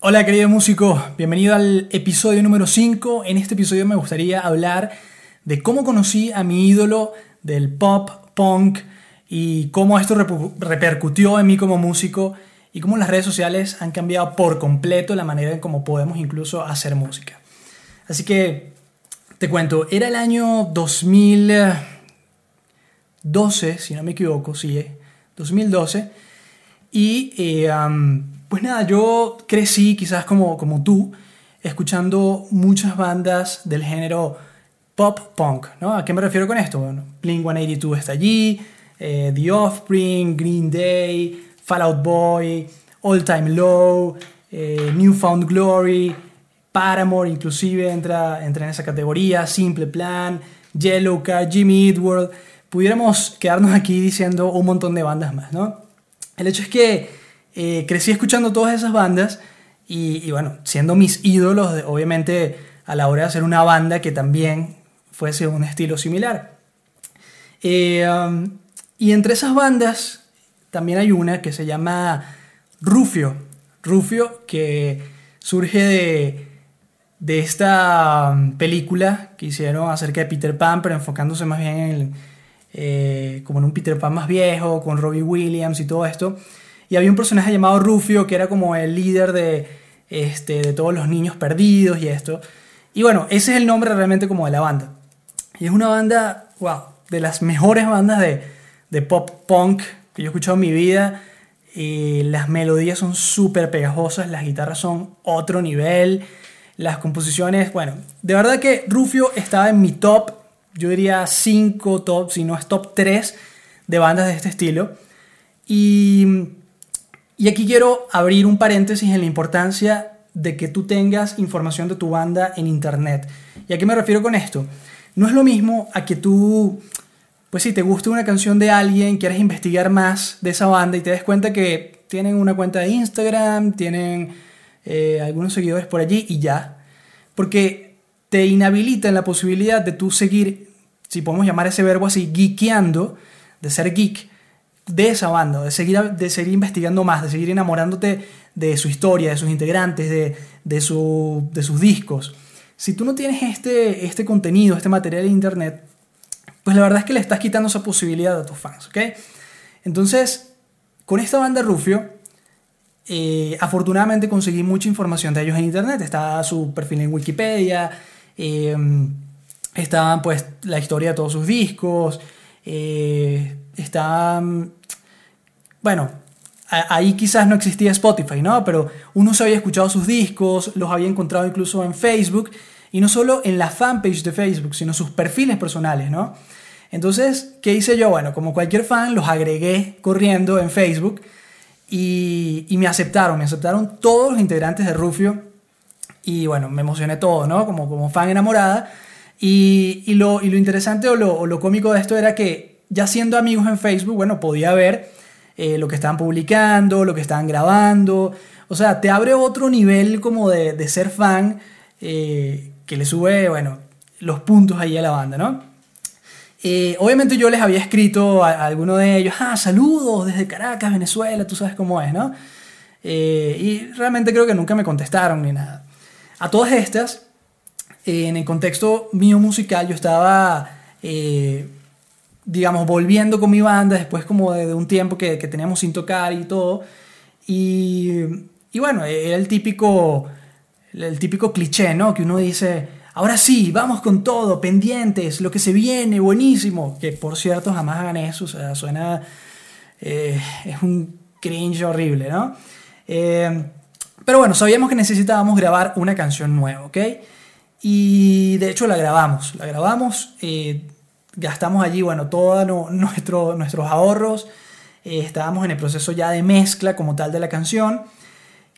Hola querido músico, bienvenido al episodio número 5. En este episodio me gustaría hablar de cómo conocí a mi ídolo del pop, punk y cómo esto repercutió en mí como músico y cómo las redes sociales han cambiado por completo la manera en cómo podemos incluso hacer música. Así que te cuento, era el año 2012, si no me equivoco, sí, 2012, y eh, pues nada, yo crecí quizás como, como tú, escuchando muchas bandas del género pop punk, ¿no? ¿A qué me refiero con esto? Bueno, Blink 182 está allí, eh, The Offspring, Green Day, Fallout Boy, All Time Low, eh, Newfound Glory, Paramore inclusive entra, entra en esa categoría, Simple Plan, Yellowcard, Jimmy Eat World. Pudiéramos quedarnos aquí diciendo un montón de bandas más, ¿no? El hecho es que eh, crecí escuchando todas esas bandas y, bueno, siendo mis ídolos, obviamente, a la hora de hacer una banda que también fuese un estilo similar. Eh, um, y entre esas bandas también hay una que se llama Rufio. Rufio que surge de, de esta um, película que hicieron acerca de Peter Pan, pero enfocándose más bien en, eh, como en un Peter Pan más viejo, con Robbie Williams y todo esto. Y había un personaje llamado Rufio, que era como el líder de, este, de todos los niños perdidos y esto. Y bueno, ese es el nombre realmente como de la banda. Y es una banda, wow, de las mejores bandas de, de pop punk que yo he escuchado en mi vida. Y las melodías son súper pegajosas, las guitarras son otro nivel, las composiciones, bueno, de verdad que Rufio estaba en mi top, yo diría 5 top, si no es top 3 de bandas de este estilo. Y y aquí quiero abrir un paréntesis en la importancia de que tú tengas información de tu banda en internet. ¿Y a qué me refiero con esto? No es lo mismo a que tú, pues si te gusta una canción de alguien, quieres investigar más de esa banda y te des cuenta que tienen una cuenta de Instagram, tienen eh, algunos seguidores por allí y ya. Porque te inhabilita la posibilidad de tú seguir, si podemos llamar ese verbo así, geekeando, de ser geek de esa banda, de seguir, de seguir investigando más, de seguir enamorándote de su historia, de sus integrantes, de, de, su, de sus discos. Si tú no tienes este, este contenido, este material en internet, pues la verdad es que le estás quitando esa posibilidad a tus fans, ¿ok? Entonces, con esta banda Rufio, eh, afortunadamente conseguí mucha información de ellos en internet. Está su perfil en Wikipedia, eh, está pues la historia de todos sus discos, eh, está bueno, ahí quizás no existía Spotify, ¿no? Pero uno se había escuchado sus discos, los había encontrado incluso en Facebook, y no solo en la fanpage de Facebook, sino sus perfiles personales, ¿no? Entonces, ¿qué hice yo? Bueno, como cualquier fan, los agregué corriendo en Facebook y, me aceptaron, me aceptaron todos los integrantes de Rufio y bueno, me emocioné todo, ¿no? Como, como fan enamorada. Y, lo, interesante o lo, o lo cómico de esto era que ya siendo amigos en Facebook, bueno, podía ver eh, lo que están publicando, lo que están grabando. O sea, te abre otro nivel como de, ser fan eh, que le sube, bueno, los puntos ahí a la banda, ¿no? Eh, obviamente yo les había escrito a, alguno de ellos, ah, saludos desde Caracas, Venezuela, tú sabes cómo es, ¿no? y realmente creo que nunca me contestaron ni nada. A todas estas, en el contexto mío musical, yo estaba digamos, volviendo con mi banda después como de, un tiempo que, que, teníamos sin tocar y todo. Y, y, bueno, era el típico, el típico cliché, ¿no? Que uno dice, ahora sí, vamos con todo, pendientes, lo que se viene, buenísimo. Que por cierto, jamás hagan eso, o sea, suena... Eh, es un cringe horrible, ¿no? Eh, pero bueno, sabíamos que necesitábamos grabar una canción nueva, ¿ok? Y de hecho la grabamos, la grabamos. Eh, gastamos allí, bueno, todos nuestro, nuestros ahorros, eh, estábamos en el proceso ya de mezcla como tal de la canción.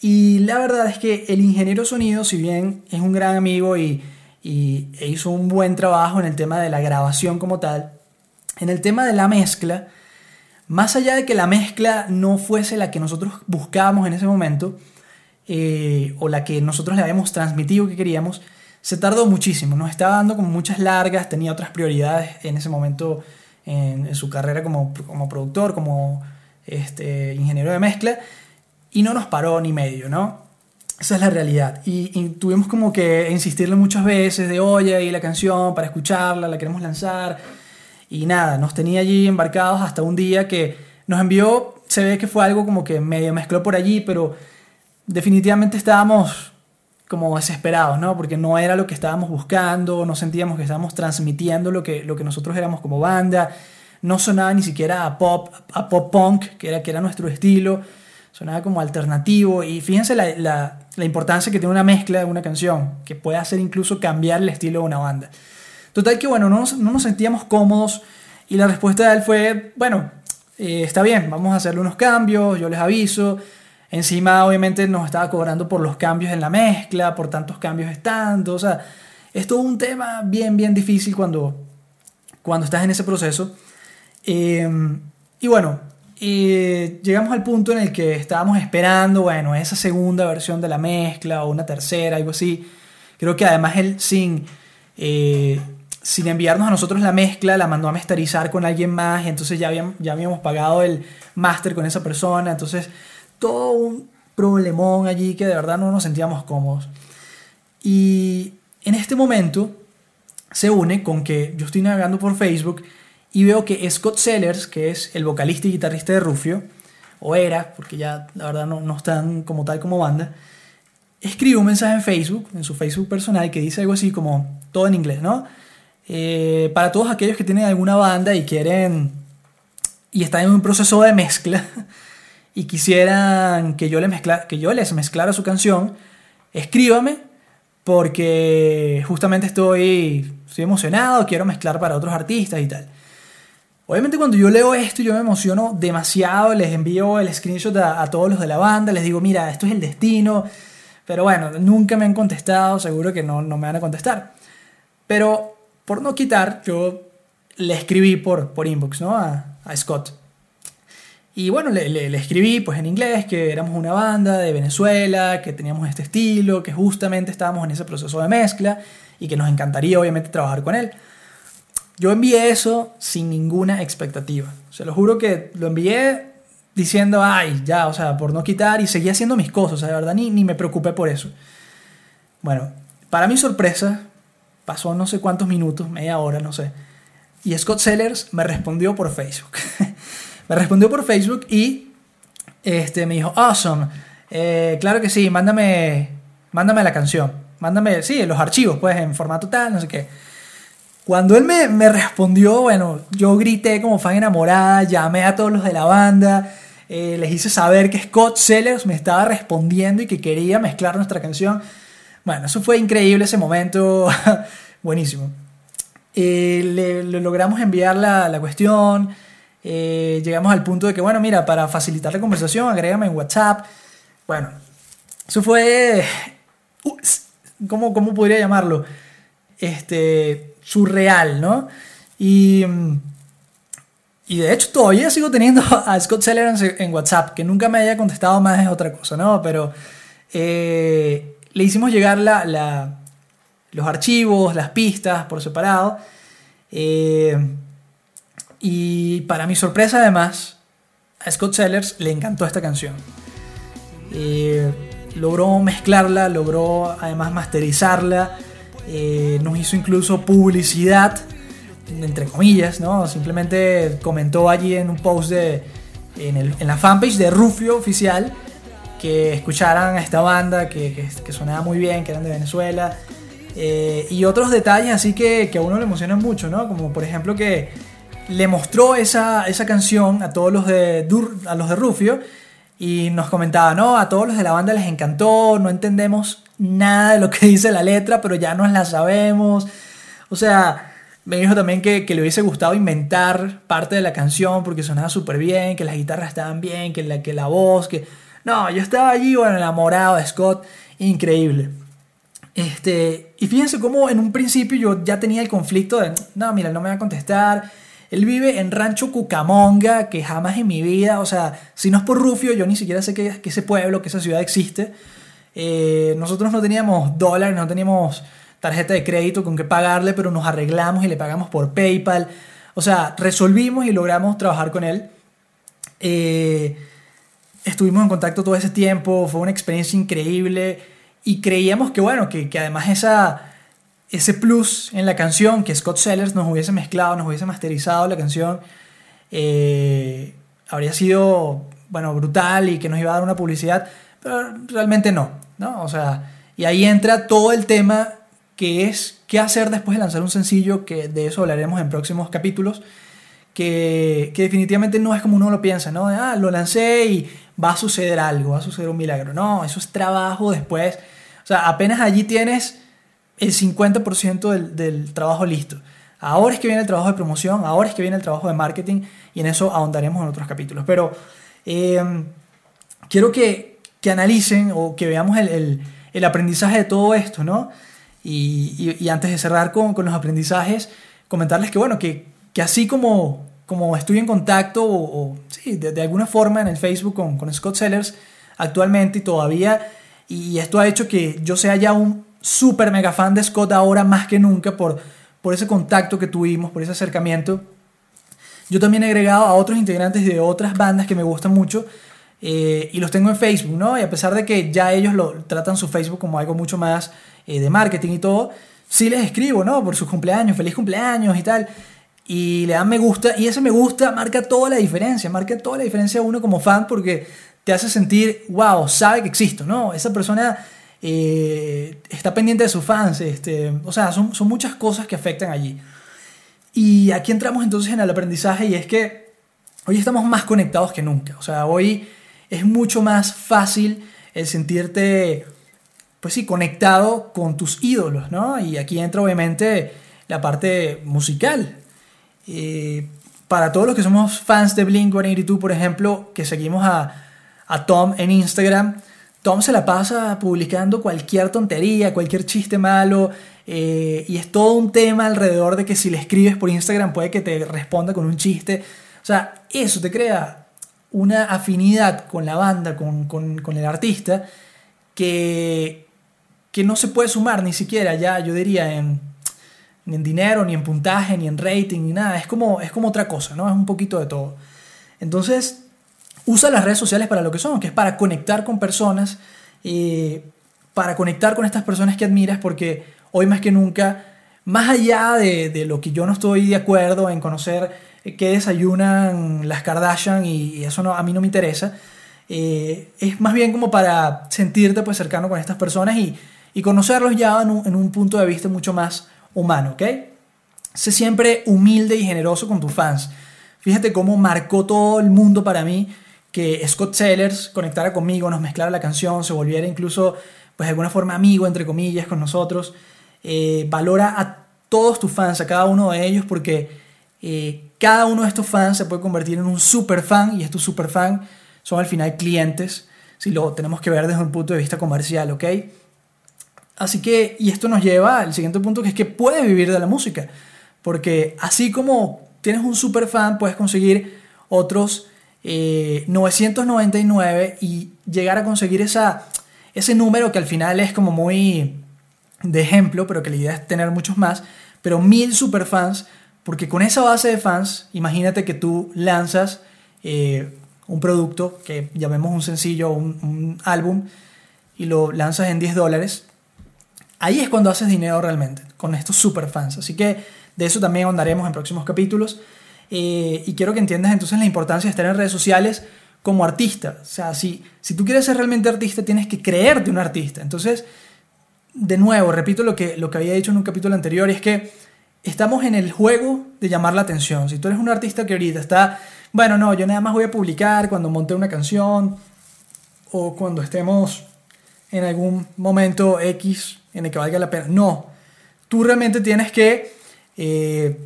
Y la verdad es que el ingeniero sonido, si bien es un gran amigo y, y e hizo un buen trabajo en el tema de la grabación como tal, en el tema de la mezcla, más allá de que la mezcla no fuese la que nosotros buscábamos en ese momento, eh, o la que nosotros le habíamos transmitido que queríamos, se tardó muchísimo, nos estaba dando como muchas largas, tenía otras prioridades en ese momento en, su carrera como, como productor, como este, ingeniero de mezcla, y no nos paró ni medio, ¿no? Esa es la realidad. Y, tuvimos como que insistirle muchas veces de, oye, ahí la canción para escucharla, la queremos lanzar. Y nada, nos tenía allí embarcados hasta un día que nos envió, se ve que fue algo como que medio mezcló por allí, pero definitivamente estábamos como desesperados, ¿no? Porque no era lo que estábamos buscando, no sentíamos que estábamos transmitiendo lo que, lo que nosotros éramos como banda, no sonaba ni siquiera a pop, a pop punk, que era, que era nuestro estilo, sonaba como alternativo y fíjense la, la, la importancia que tiene una mezcla de una canción, que puede hacer incluso cambiar el estilo de una banda. Total que bueno, no nos, no nos sentíamos cómodos y la respuesta de él fue, bueno, eh, está bien, vamos a hacerle unos cambios, yo les aviso. Encima obviamente nos estaba cobrando por los cambios en la mezcla, por tantos cambios estando, o sea, es todo un tema bien, bien difícil cuando, cuando estás en ese proceso. Em, y bueno, llegamos al punto en el que estábamos esperando, bueno, esa segunda versión de la mezcla o una tercera, algo así. Creo que además él sin, eh, sin enviarnos a nosotros la mezcla, la mandó a masterizar con alguien más, entonces ya habíamos, ya habíamos pagado el máster con esa persona, entonces todo un problemón allí que de verdad no nos sentíamos cómodos. Y en este momento se une con que yo estoy navegando por Facebook y veo que Scott Sellers, que es el vocalista y guitarrista de Rufio, o era, porque ya la verdad no, no están como tal como banda, escribe un mensaje en Facebook, en su Facebook personal, que dice algo así como, todo en inglés, ¿no? Eh, para todos aquellos que tienen alguna banda y quieren, y están en un proceso de mezcla, y quisieran que yo, les mezcla, que yo les mezclara su canción, escríbame, porque justamente estoy, estoy emocionado, quiero mezclar para otros artistas y tal. Obviamente cuando yo leo esto yo me emociono demasiado, les envío el screenshot a, todos los de la banda, les digo, mira, esto es el destino, pero bueno, nunca me han contestado, seguro que no, no me van a contestar. Pero por no quitar, yo le escribí por, por inbox ¿no? a, a Scott. Y bueno, le, escribí pues en inglés que éramos una banda de Venezuela, que teníamos este estilo, que justamente estábamos en ese proceso de mezcla y que nos encantaría obviamente trabajar con él. Yo envié eso sin ninguna expectativa. Se lo juro que lo envié diciendo, ay, ya, o sea, por no quitar y seguí haciendo mis cosas, o sea, de verdad ni, ni me preocupé por eso. Bueno, para mi sorpresa, pasó no sé cuántos minutos, media hora, no sé, y Scott Sellers me respondió por Facebook. me respondió por Facebook y este, me dijo, awesome, eh, claro que sí, mándame, mándame la canción, mándame, sí, los archivos, pues, en formato tal, no sé qué. Cuando él me, respondió, bueno, yo grité como fan enamorada, llamé a todos los de la banda, eh, les hice saber que Scott Sellers me estaba respondiendo y que quería mezclar nuestra canción. Bueno, eso fue increíble ese momento, buenísimo. Eh, le, logramos enviar la, la cuestión, eh, llegamos al punto de que, bueno, mira, para facilitar la conversación, agrégame en WhatsApp. Bueno, eso fue... ¿Cómo, cómo podría llamarlo? Este, surreal, ¿no? Y, y de hecho todavía sigo teniendo a Scott Seller en, WhatsApp, que nunca me haya contestado más es otra cosa, ¿no? Pero eh, le hicimos llegar la, los archivos, las pistas por separado. Eh, y para mi sorpresa además, a Scott Sellers le encantó esta canción. Eh, logró mezclarla, logró además masterizarla eh, nos hizo incluso publicidad, entre comillas, ¿no? Simplemente comentó allí en un post de, en, la fanpage de Rufio Oficial que escucharan a esta banda, que, que, sonaba muy bien, que eran de Venezuela. Eh, y otros detalles así que, que, a uno le emocionan mucho, ¿no? Como por ejemplo que le mostró esa, esa canción a todos los de, a los de Rufio y nos comentaba, ¿no? A todos los de la banda les encantó, no entendemos nada de lo que dice la letra, pero ya nos la sabemos. O sea, Me dijo también que, le hubiese gustado inventar parte de la canción porque sonaba súper bien, que las guitarras estaban bien, que la, que la voz, que... No, yo estaba allí, bueno, enamorado de Scott, increíble. Este, y fíjense cómo en un principio yo ya tenía el conflicto de, no, mira, no me va a contestar. Él vive en Rancho Cucamonga, que jamás en mi vida, o sea, si no es por Rufio, yo ni siquiera sé que, ese pueblo, que esa ciudad existe. Eh, nosotros no teníamos dólares, no teníamos tarjeta de crédito con que pagarle, pero nos arreglamos y le pagamos por PayPal. O sea, resolvimos y logramos trabajar con él. Eh, estuvimos en contacto todo ese tiempo, fue una experiencia increíble y creíamos que, bueno, que, además esa, ese plus en la canción, que Scott Sellers nos hubiese mezclado, nos hubiese masterizado la canción, eh, habría sido, bueno, brutal y que nos iba a dar una publicidad, pero realmente no, ¿no? O sea, y ahí entra todo el tema que es qué hacer después de lanzar un sencillo, que de eso hablaremos en próximos capítulos, que, definitivamente no es como uno lo piensa, ¿no? Ah, lo lancé y va a suceder algo, va a suceder un milagro. No, eso es trabajo después. O sea, apenas allí tienes el 50% del, del trabajo listo. Ahora es que viene el trabajo de promoción, ahora es que viene el trabajo de marketing y en eso ahondaremos en otros capítulos. Pero eh, quiero que, que, analicen o que veamos el, el, el, aprendizaje de todo esto, ¿no? Y, antes de cerrar con, los aprendizajes, comentarles que, bueno, que, así como, como estoy en contacto o, sí, de, alguna forma en el Facebook con, con Scott Sellers actualmente y todavía, y esto ha hecho que yo sea ya un súper mega fan de Scott ahora más que nunca por, por ese contacto que tuvimos, por ese acercamiento. Yo también he agregado a otros integrantes de otras bandas que me gustan mucho eh, y los tengo en Facebook, ¿no? Y a pesar de que ya ellos lo tratan su Facebook como algo mucho más eh, de marketing y todo, sí les escribo, ¿no? Por sus cumpleaños, feliz cumpleaños y tal. Y le dan me gusta y ese me gusta marca toda la diferencia, marca toda la diferencia a uno como fan porque te hace sentir, wow, sabe que existo, ¿no? Esa persona eh, está pendiente de sus fans, este, o sea, son, son muchas cosas que afectan allí. Y aquí entramos entonces en el aprendizaje y es que hoy estamos más conectados que nunca, o sea, hoy es mucho más fácil el sentirte, pues sí, conectado con tus ídolos, ¿no? Y aquí entra obviamente la parte musical. Eh, para todos los que somos fans de Blink-182, por ejemplo, que seguimos a, Tom en Instagram, Tom se la pasa publicando cualquier tontería, cualquier chiste malo, eh, y es todo un tema alrededor de que si le escribes por Instagram puede que te responda con un chiste. O sea, eso te crea una afinidad con la banda, con, el artista, que, que, no se puede sumar ni siquiera ya, yo diría, en, ni en dinero, ni en puntaje, ni en rating, ni nada. Es como, es como otra cosa, ¿no? Es un poquito de todo. Entonces, usa las redes sociales para lo que son, que es para conectar con personas, eh, para conectar con estas personas que admiras, porque hoy más que nunca, más allá de, de lo que yo no estoy de acuerdo en conocer que desayunan las Kardashian y, eso a mí no me interesa. Eh, es más bien como para sentirte pues cercano con estas personas y, y conocerlos ya en un, en un, punto de vista mucho más humano, ¿ok? Sé siempre humilde y generoso con tus fans. Fíjate cómo marcó todo el mundo para mí que Scott Sellers conectara conmigo, nos mezclara la canción, se volviera incluso pues de alguna forma amigo, entre comillas, con nosotros. Eh, valora a todos tus fans, a cada uno de ellos, porque eh, cada uno de estos fans se puede convertir en un super fan y estos super fans son al final clientes, si lo tenemos que ver desde un punto de vista comercial, ¿ok? Así que, y esto nos lleva al siguiente punto, que es que puedes vivir de la música, porque así como tienes un super fan, puedes conseguir otros 999 eh, y llegar a conseguir ese número que al final es como muy de ejemplo, pero que la idea es tener muchos más, pero mil superfans porque con esa base de fans, imagínate que tú lanzas eh, un producto que llamemos un sencillo o un, álbum y lo lanzas en 10 dólares. Ahí es cuando haces dinero realmente, con estos super fans. Así que de eso también ahondaremos en próximos capítulos. Eh, y quiero que entiendas entonces la importancia de estar en redes sociales como artista. O sea, si, si tú quieres ser realmente artista, tienes que creerte un artista. Entonces, de nuevo, repito lo que, lo que había dicho en un capítulo anterior, es que estamos en el juego de llamar la atención. Si tú eres un artista que ahorita está, bueno, no, yo nada más voy a publicar cuando monte una canción o cuando estemos en algún momento X en el que valga la pena. No, tú realmente tienes que eh,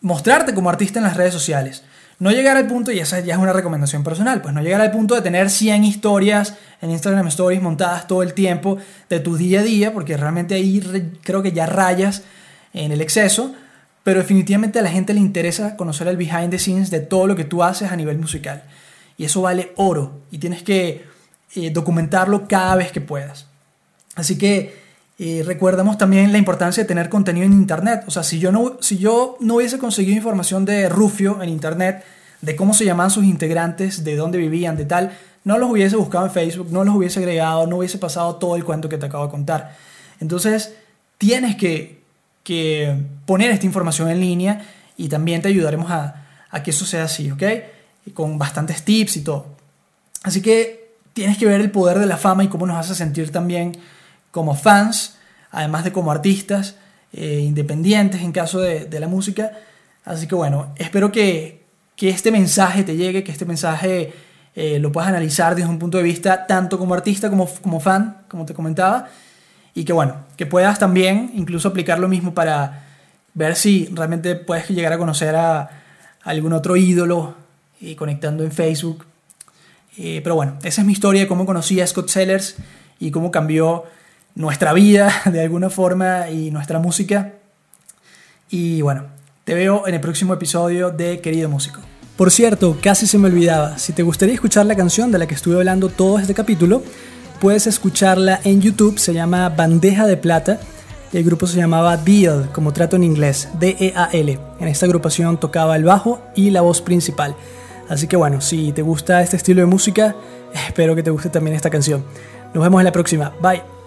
mostrarte como artista en las redes sociales. No llegar al punto, y esa ya es una recomendación personal, pues no llegar al punto de tener 100 historias en Instagram Stories montadas todo el tiempo de tu día a día, porque realmente ahí creo que ya rayas en el exceso, pero definitivamente a la gente le interesa conocer el behind the scenes de todo lo que tú haces a nivel musical. Y eso vale oro, y tienes que eh, documentarlo cada vez que puedas. Así que eh, recordamos también la importancia de tener contenido en Internet. O sea, si yo, no, si yo no hubiese conseguido información de Rufio en Internet, de cómo se llamaban sus integrantes, de dónde vivían, de tal, no los hubiese buscado en Facebook, no los hubiese agregado, no hubiese pasado todo el cuento que te acabo de contar. Entonces, tienes que, que poner esta información en línea y también te ayudaremos a, a que eso sea así, ¿ok? Y con bastantes tips y todo. Así que tienes que ver el poder de la fama y cómo nos hace sentir también como fans, además de como artistas eh, independientes en caso de, la música. Así que bueno, espero que, este mensaje te llegue, que este mensaje eh, lo puedas analizar desde un punto de vista tanto como artista como, como fan, como te comentaba. Y que bueno, que puedas también incluso aplicar lo mismo para ver si realmente puedes llegar a conocer a, algún otro ídolo y conectando en Facebook. Eh, pero bueno, esa es mi historia de cómo conocí a Scott Sellers y cómo cambió nuestra vida de alguna forma y nuestra música. Y bueno, te veo en el próximo episodio de Querido Músico. Por cierto, casi se me olvidaba, si te gustaría escuchar la canción de la que estuve hablando todo este capítulo, puedes escucharla en YouTube, se llama Bandeja de Plata. El grupo se llamaba Deal, como trato en inglés, D-E-A-L. En esta agrupación tocaba el bajo y la voz principal. Así que bueno, si te gusta este estilo de música, espero que te guste también esta canción. Nos vemos en la próxima. Bye.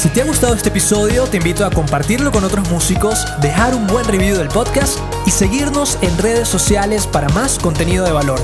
Si te ha gustado este episodio, te invito a compartirlo con otros músicos, dejar un buen review del podcast y seguirnos en redes sociales para más contenido de valor.